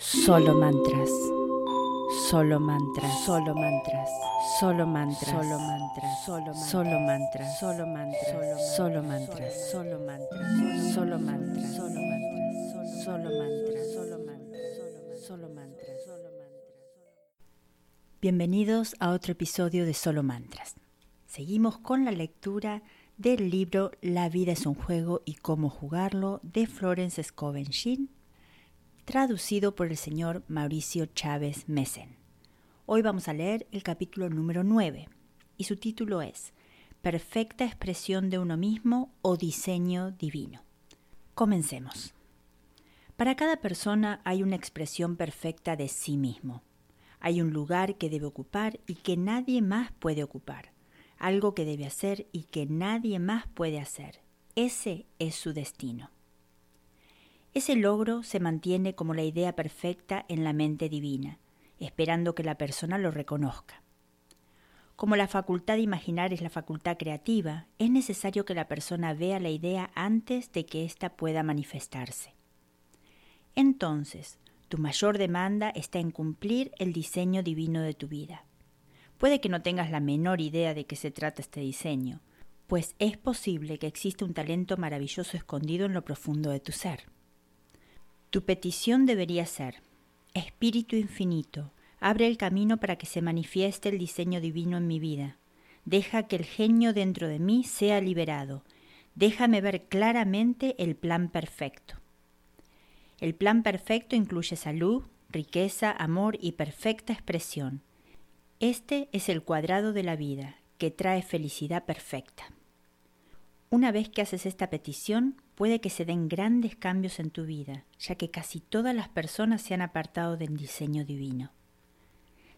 Solo mantras. Solo mantras. Solo mantras. Solo mantras. Solo mantras. Solo mantras. Solo mantras. Solo mantras. Solo mantras. Solo mantras. Solo mantras. Solo mantras. Solo mantras. Solo mantras. Bienvenidos a otro episodio de Solo Mantras. Seguimos con la lectura del libro La vida es un juego y cómo jugarlo de Florence Scoven traducido por el señor Mauricio Chávez Messen. Hoy vamos a leer el capítulo número 9 y su título es Perfecta expresión de uno mismo o diseño divino. Comencemos. Para cada persona hay una expresión perfecta de sí mismo. Hay un lugar que debe ocupar y que nadie más puede ocupar. Algo que debe hacer y que nadie más puede hacer. Ese es su destino. Ese logro se mantiene como la idea perfecta en la mente divina, esperando que la persona lo reconozca. Como la facultad de imaginar es la facultad creativa, es necesario que la persona vea la idea antes de que ésta pueda manifestarse. Entonces, tu mayor demanda está en cumplir el diseño divino de tu vida. Puede que no tengas la menor idea de qué se trata este diseño, pues es posible que exista un talento maravilloso escondido en lo profundo de tu ser. Tu petición debería ser, Espíritu Infinito, abre el camino para que se manifieste el diseño divino en mi vida. Deja que el genio dentro de mí sea liberado. Déjame ver claramente el plan perfecto. El plan perfecto incluye salud, riqueza, amor y perfecta expresión. Este es el cuadrado de la vida, que trae felicidad perfecta. Una vez que haces esta petición, puede que se den grandes cambios en tu vida, ya que casi todas las personas se han apartado del diseño divino.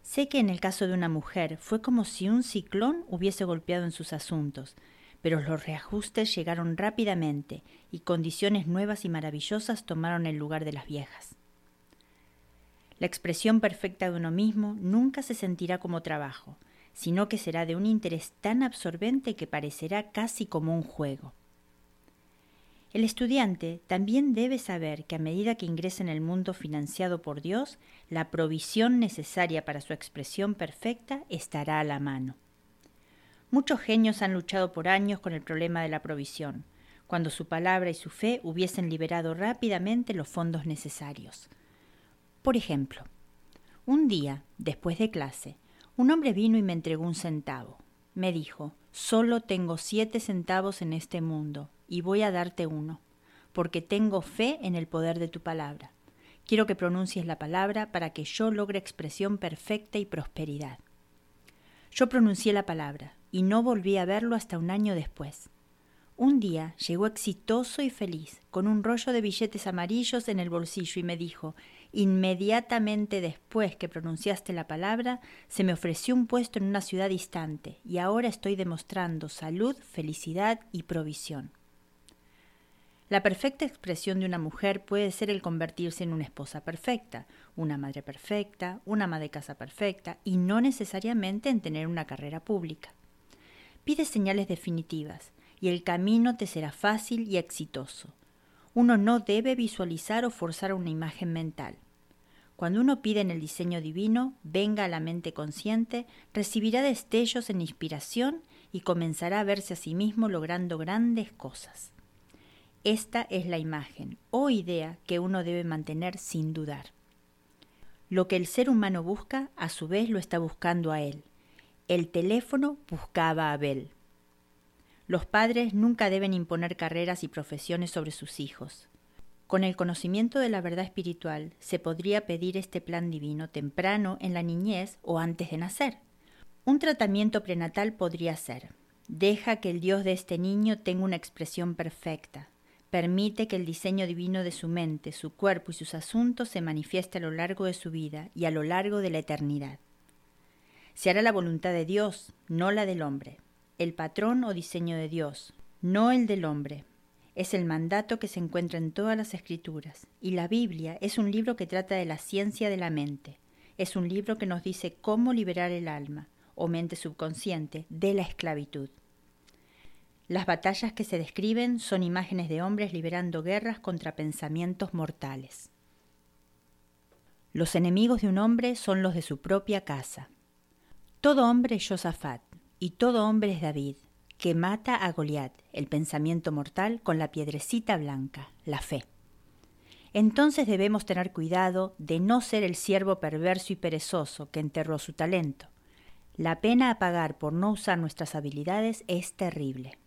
Sé que en el caso de una mujer fue como si un ciclón hubiese golpeado en sus asuntos, pero los reajustes llegaron rápidamente y condiciones nuevas y maravillosas tomaron el lugar de las viejas. La expresión perfecta de uno mismo nunca se sentirá como trabajo, sino que será de un interés tan absorbente que parecerá casi como un juego. El estudiante también debe saber que a medida que ingresa en el mundo financiado por Dios, la provisión necesaria para su expresión perfecta estará a la mano. Muchos genios han luchado por años con el problema de la provisión, cuando su palabra y su fe hubiesen liberado rápidamente los fondos necesarios. Por ejemplo, un día, después de clase, un hombre vino y me entregó un centavo. Me dijo, solo tengo siete centavos en este mundo y voy a darte uno, porque tengo fe en el poder de tu palabra. Quiero que pronuncies la palabra para que yo logre expresión perfecta y prosperidad. Yo pronuncié la palabra y no volví a verlo hasta un año después. Un día llegó exitoso y feliz, con un rollo de billetes amarillos en el bolsillo y me dijo, Inmediatamente después que pronunciaste la palabra, se me ofreció un puesto en una ciudad distante y ahora estoy demostrando salud, felicidad y provisión. La perfecta expresión de una mujer puede ser el convertirse en una esposa perfecta, una madre perfecta, una ama de casa perfecta y no necesariamente en tener una carrera pública. Pide señales definitivas y el camino te será fácil y exitoso. Uno no debe visualizar o forzar una imagen mental. Cuando uno pide en el diseño divino, venga a la mente consciente, recibirá destellos en inspiración y comenzará a verse a sí mismo logrando grandes cosas. Esta es la imagen o idea que uno debe mantener sin dudar. Lo que el ser humano busca, a su vez lo está buscando a él. El teléfono buscaba a Abel. Los padres nunca deben imponer carreras y profesiones sobre sus hijos. Con el conocimiento de la verdad espiritual se podría pedir este plan divino temprano en la niñez o antes de nacer. Un tratamiento prenatal podría ser, deja que el Dios de este niño tenga una expresión perfecta, permite que el diseño divino de su mente, su cuerpo y sus asuntos se manifieste a lo largo de su vida y a lo largo de la eternidad. Se hará la voluntad de Dios, no la del hombre el patrón o diseño de Dios, no el del hombre. Es el mandato que se encuentra en todas las escrituras, y la Biblia es un libro que trata de la ciencia de la mente. Es un libro que nos dice cómo liberar el alma, o mente subconsciente, de la esclavitud. Las batallas que se describen son imágenes de hombres liberando guerras contra pensamientos mortales. Los enemigos de un hombre son los de su propia casa. Todo hombre es Josafat, y todo hombre es David, que mata a Goliat, el pensamiento mortal, con la piedrecita blanca, la fe. Entonces debemos tener cuidado de no ser el siervo perverso y perezoso que enterró su talento. La pena a pagar por no usar nuestras habilidades es terrible.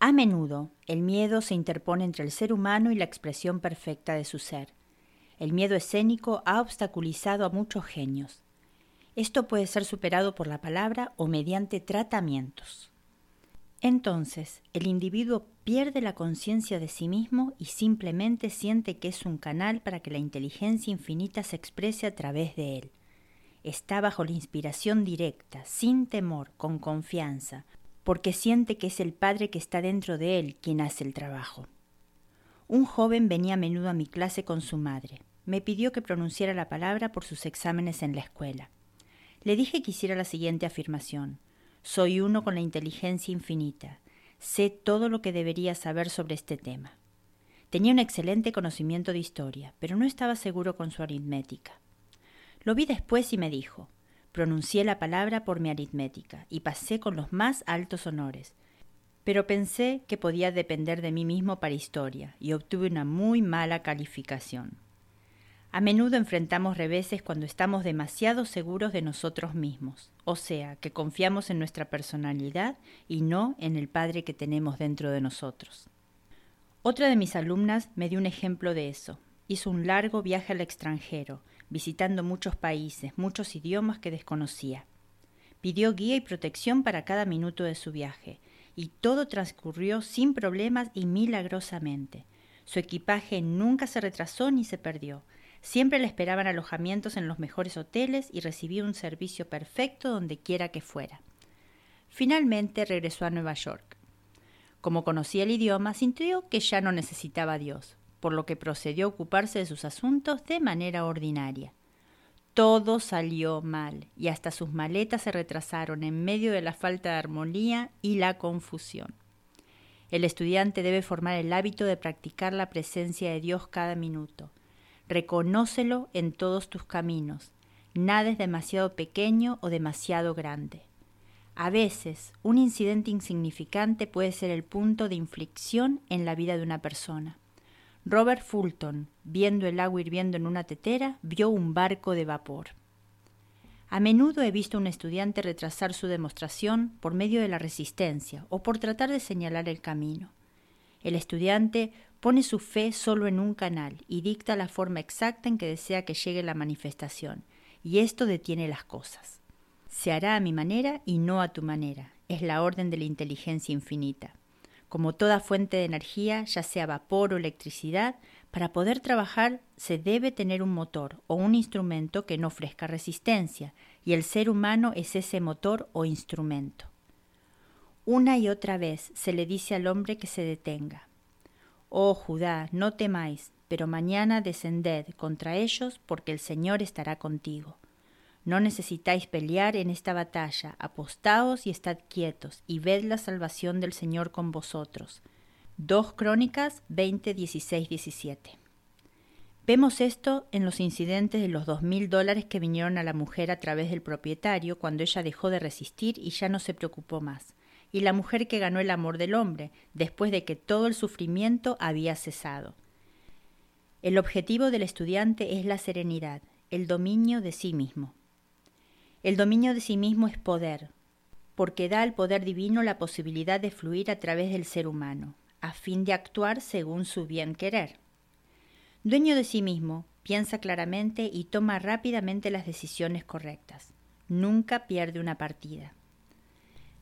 A menudo el miedo se interpone entre el ser humano y la expresión perfecta de su ser. El miedo escénico ha obstaculizado a muchos genios. Esto puede ser superado por la palabra o mediante tratamientos. Entonces, el individuo pierde la conciencia de sí mismo y simplemente siente que es un canal para que la inteligencia infinita se exprese a través de él. Está bajo la inspiración directa, sin temor, con confianza, porque siente que es el Padre que está dentro de él quien hace el trabajo. Un joven venía a menudo a mi clase con su madre me pidió que pronunciara la palabra por sus exámenes en la escuela. Le dije que hiciera la siguiente afirmación. Soy uno con la inteligencia infinita. Sé todo lo que debería saber sobre este tema. Tenía un excelente conocimiento de historia, pero no estaba seguro con su aritmética. Lo vi después y me dijo, pronuncié la palabra por mi aritmética y pasé con los más altos honores, pero pensé que podía depender de mí mismo para historia y obtuve una muy mala calificación. A menudo enfrentamos reveses cuando estamos demasiado seguros de nosotros mismos, o sea, que confiamos en nuestra personalidad y no en el Padre que tenemos dentro de nosotros. Otra de mis alumnas me dio un ejemplo de eso. Hizo un largo viaje al extranjero, visitando muchos países, muchos idiomas que desconocía. Pidió guía y protección para cada minuto de su viaje, y todo transcurrió sin problemas y milagrosamente. Su equipaje nunca se retrasó ni se perdió, Siempre le esperaban alojamientos en los mejores hoteles y recibía un servicio perfecto donde quiera que fuera. Finalmente regresó a Nueva York. Como conocía el idioma, sintió que ya no necesitaba a Dios, por lo que procedió a ocuparse de sus asuntos de manera ordinaria. Todo salió mal y hasta sus maletas se retrasaron en medio de la falta de armonía y la confusión. El estudiante debe formar el hábito de practicar la presencia de Dios cada minuto Reconócelo en todos tus caminos. Nada es demasiado pequeño o demasiado grande. A veces, un incidente insignificante puede ser el punto de inflexión en la vida de una persona. Robert Fulton, viendo el agua hirviendo en una tetera, vio un barco de vapor. A menudo he visto a un estudiante retrasar su demostración por medio de la resistencia o por tratar de señalar el camino. El estudiante pone su fe solo en un canal y dicta la forma exacta en que desea que llegue la manifestación, y esto detiene las cosas. Se hará a mi manera y no a tu manera, es la orden de la inteligencia infinita. Como toda fuente de energía, ya sea vapor o electricidad, para poder trabajar se debe tener un motor o un instrumento que no ofrezca resistencia, y el ser humano es ese motor o instrumento. Una y otra vez se le dice al hombre que se detenga, Oh Judá, no temáis, pero mañana descended contra ellos, porque el Señor estará contigo. No necesitáis pelear en esta batalla, apostaos y estad quietos, y ved la salvación del Señor con vosotros. 2 Crónicas 20, 16, 17. Vemos esto en los incidentes de los dos mil dólares que vinieron a la mujer a través del propietario cuando ella dejó de resistir y ya no se preocupó más y la mujer que ganó el amor del hombre, después de que todo el sufrimiento había cesado. El objetivo del estudiante es la serenidad, el dominio de sí mismo. El dominio de sí mismo es poder, porque da al poder divino la posibilidad de fluir a través del ser humano, a fin de actuar según su bien querer. Dueño de sí mismo, piensa claramente y toma rápidamente las decisiones correctas. Nunca pierde una partida.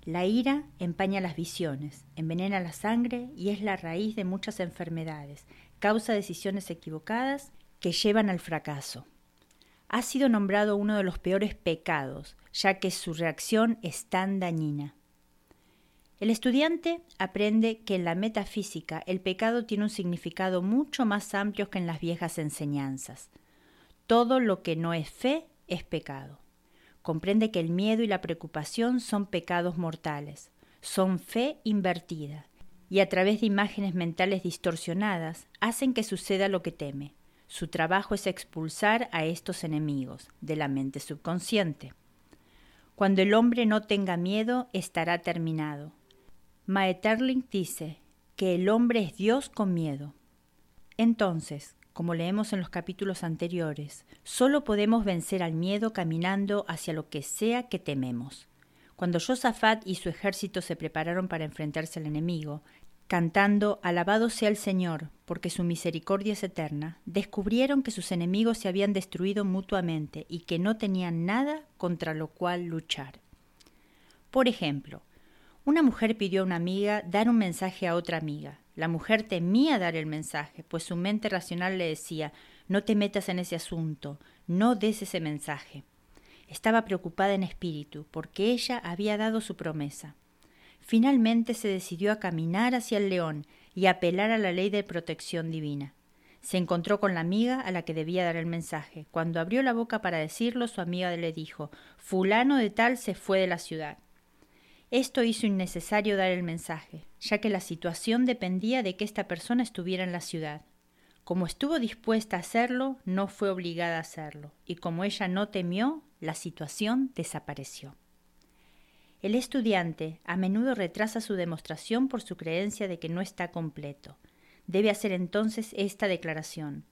La ira empaña las visiones, envenena la sangre y es la raíz de muchas enfermedades, causa decisiones equivocadas que llevan al fracaso. Ha sido nombrado uno de los peores pecados, ya que su reacción es tan dañina. El estudiante aprende que en la metafísica el pecado tiene un significado mucho más amplio que en las viejas enseñanzas. Todo lo que no es fe es pecado. Comprende que el miedo y la preocupación son pecados mortales, son fe invertida, y a través de imágenes mentales distorsionadas hacen que suceda lo que teme. Su trabajo es expulsar a estos enemigos de la mente subconsciente. Cuando el hombre no tenga miedo, estará terminado. Maeterlinck dice que el hombre es Dios con miedo. Entonces, como leemos en los capítulos anteriores, solo podemos vencer al miedo caminando hacia lo que sea que tememos. Cuando Josafat y su ejército se prepararon para enfrentarse al enemigo, cantando Alabado sea el Señor, porque su misericordia es eterna, descubrieron que sus enemigos se habían destruido mutuamente y que no tenían nada contra lo cual luchar. Por ejemplo, una mujer pidió a una amiga dar un mensaje a otra amiga. La mujer temía dar el mensaje, pues su mente racional le decía no te metas en ese asunto, no des ese mensaje. Estaba preocupada en espíritu, porque ella había dado su promesa. Finalmente se decidió a caminar hacia el león y apelar a la ley de protección divina. Se encontró con la amiga a la que debía dar el mensaje. Cuando abrió la boca para decirlo, su amiga le dijo Fulano de tal se fue de la ciudad. Esto hizo innecesario dar el mensaje, ya que la situación dependía de que esta persona estuviera en la ciudad. Como estuvo dispuesta a hacerlo, no fue obligada a hacerlo, y como ella no temió, la situación desapareció. El estudiante a menudo retrasa su demostración por su creencia de que no está completo. Debe hacer entonces esta declaración.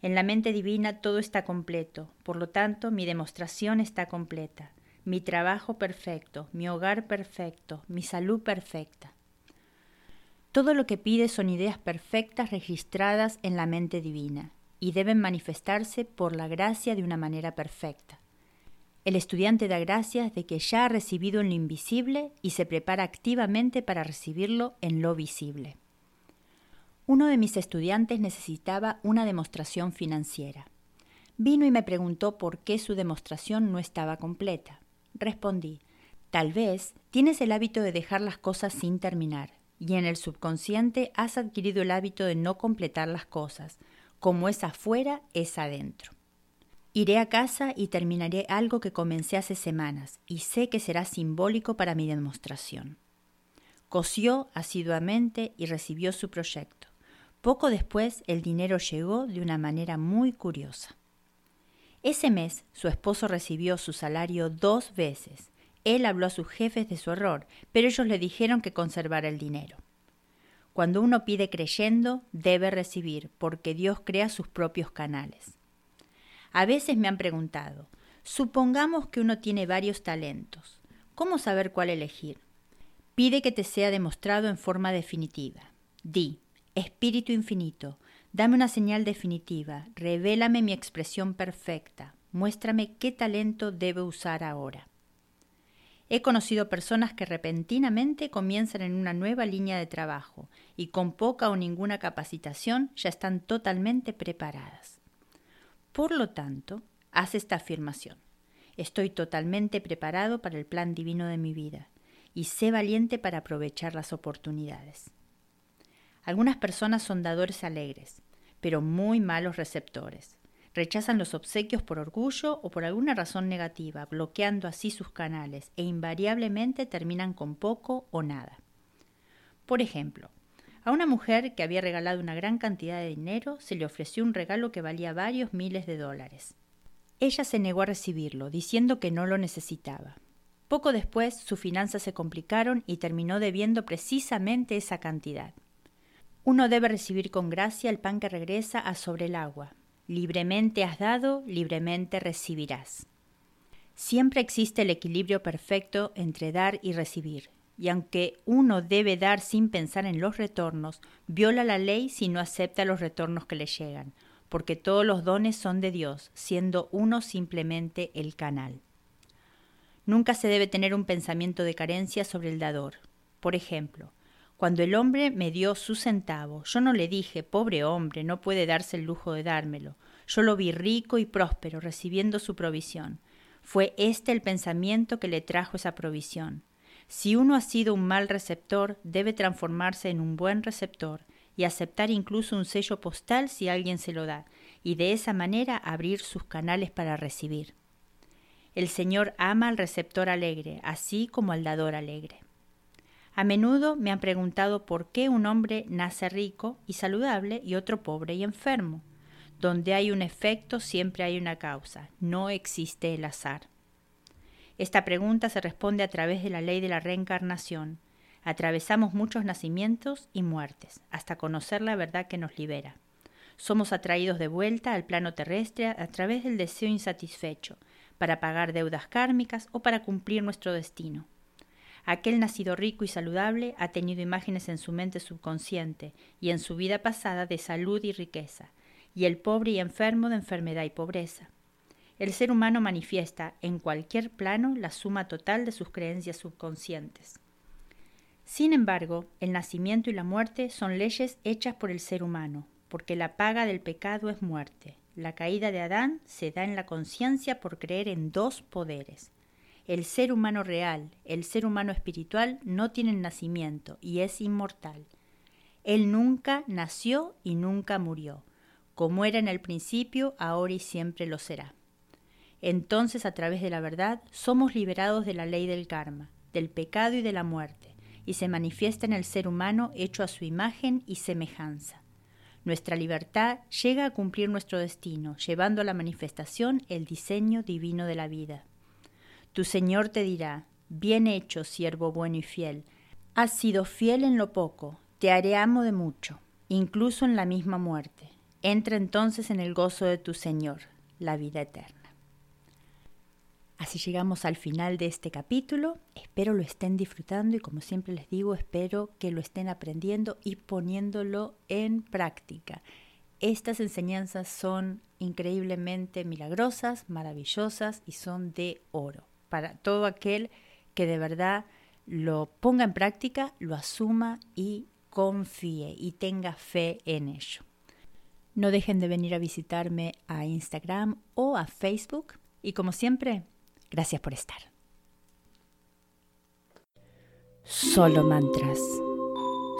En la mente divina todo está completo, por lo tanto mi demostración está completa, mi trabajo perfecto, mi hogar perfecto, mi salud perfecta. Todo lo que pide son ideas perfectas registradas en la mente divina y deben manifestarse por la gracia de una manera perfecta. El estudiante da gracias de que ya ha recibido en lo invisible y se prepara activamente para recibirlo en lo visible. Uno de mis estudiantes necesitaba una demostración financiera. Vino y me preguntó por qué su demostración no estaba completa. Respondí, tal vez tienes el hábito de dejar las cosas sin terminar, y en el subconsciente has adquirido el hábito de no completar las cosas. Como es afuera, es adentro. Iré a casa y terminaré algo que comencé hace semanas, y sé que será simbólico para mi demostración. Cosió asiduamente y recibió su proyecto. Poco después el dinero llegó de una manera muy curiosa. Ese mes su esposo recibió su salario dos veces. Él habló a sus jefes de su error, pero ellos le dijeron que conservara el dinero. Cuando uno pide creyendo, debe recibir, porque Dios crea sus propios canales. A veces me han preguntado, supongamos que uno tiene varios talentos, ¿cómo saber cuál elegir? Pide que te sea demostrado en forma definitiva. Di, Espíritu infinito, dame una señal definitiva, revélame mi expresión perfecta, muéstrame qué talento debo usar ahora. He conocido personas que repentinamente comienzan en una nueva línea de trabajo y con poca o ninguna capacitación ya están totalmente preparadas. Por lo tanto, haz esta afirmación. Estoy totalmente preparado para el plan divino de mi vida y sé valiente para aprovechar las oportunidades. Algunas personas son dadores alegres, pero muy malos receptores. Rechazan los obsequios por orgullo o por alguna razón negativa, bloqueando así sus canales e invariablemente terminan con poco o nada. Por ejemplo, a una mujer que había regalado una gran cantidad de dinero se le ofreció un regalo que valía varios miles de dólares. Ella se negó a recibirlo, diciendo que no lo necesitaba. Poco después sus finanzas se complicaron y terminó debiendo precisamente esa cantidad. Uno debe recibir con gracia el pan que regresa a sobre el agua. Libremente has dado, libremente recibirás. Siempre existe el equilibrio perfecto entre dar y recibir, y aunque uno debe dar sin pensar en los retornos, viola la ley si no acepta los retornos que le llegan, porque todos los dones son de Dios, siendo uno simplemente el canal. Nunca se debe tener un pensamiento de carencia sobre el dador. Por ejemplo, cuando el hombre me dio su centavo, yo no le dije, pobre hombre, no puede darse el lujo de dármelo. Yo lo vi rico y próspero, recibiendo su provisión. Fue este el pensamiento que le trajo esa provisión. Si uno ha sido un mal receptor, debe transformarse en un buen receptor y aceptar incluso un sello postal si alguien se lo da, y de esa manera abrir sus canales para recibir. El Señor ama al receptor alegre, así como al dador alegre. A menudo me han preguntado por qué un hombre nace rico y saludable y otro pobre y enfermo. Donde hay un efecto, siempre hay una causa. No existe el azar. Esta pregunta se responde a través de la ley de la reencarnación. Atravesamos muchos nacimientos y muertes, hasta conocer la verdad que nos libera. Somos atraídos de vuelta al plano terrestre a través del deseo insatisfecho, para pagar deudas kármicas o para cumplir nuestro destino. Aquel nacido rico y saludable ha tenido imágenes en su mente subconsciente y en su vida pasada de salud y riqueza, y el pobre y enfermo de enfermedad y pobreza. El ser humano manifiesta en cualquier plano la suma total de sus creencias subconscientes. Sin embargo, el nacimiento y la muerte son leyes hechas por el ser humano, porque la paga del pecado es muerte. La caída de Adán se da en la conciencia por creer en dos poderes. El ser humano real, el ser humano espiritual, no tienen nacimiento y es inmortal. Él nunca nació y nunca murió como era en el principio, ahora y siempre lo será. Entonces, a través de la verdad, somos liberados de la ley del karma, del pecado y de la muerte, y se manifiesta en el ser humano hecho a su imagen y semejanza. Nuestra libertad llega a cumplir nuestro destino, llevando a la manifestación el diseño divino de la vida. Tu Señor te dirá, bien hecho, siervo bueno y fiel, has sido fiel en lo poco, te haré amo de mucho, incluso en la misma muerte. Entra entonces en el gozo de tu Señor, la vida eterna. Así llegamos al final de este capítulo. Espero lo estén disfrutando y como siempre les digo, espero que lo estén aprendiendo y poniéndolo en práctica. Estas enseñanzas son increíblemente milagrosas, maravillosas y son de oro para todo aquel que de verdad lo ponga en práctica, lo asuma y confíe y tenga fe en ello. No dejen de venir a visitarme a Instagram o a Facebook. Y como siempre, gracias por estar. Solo mantras.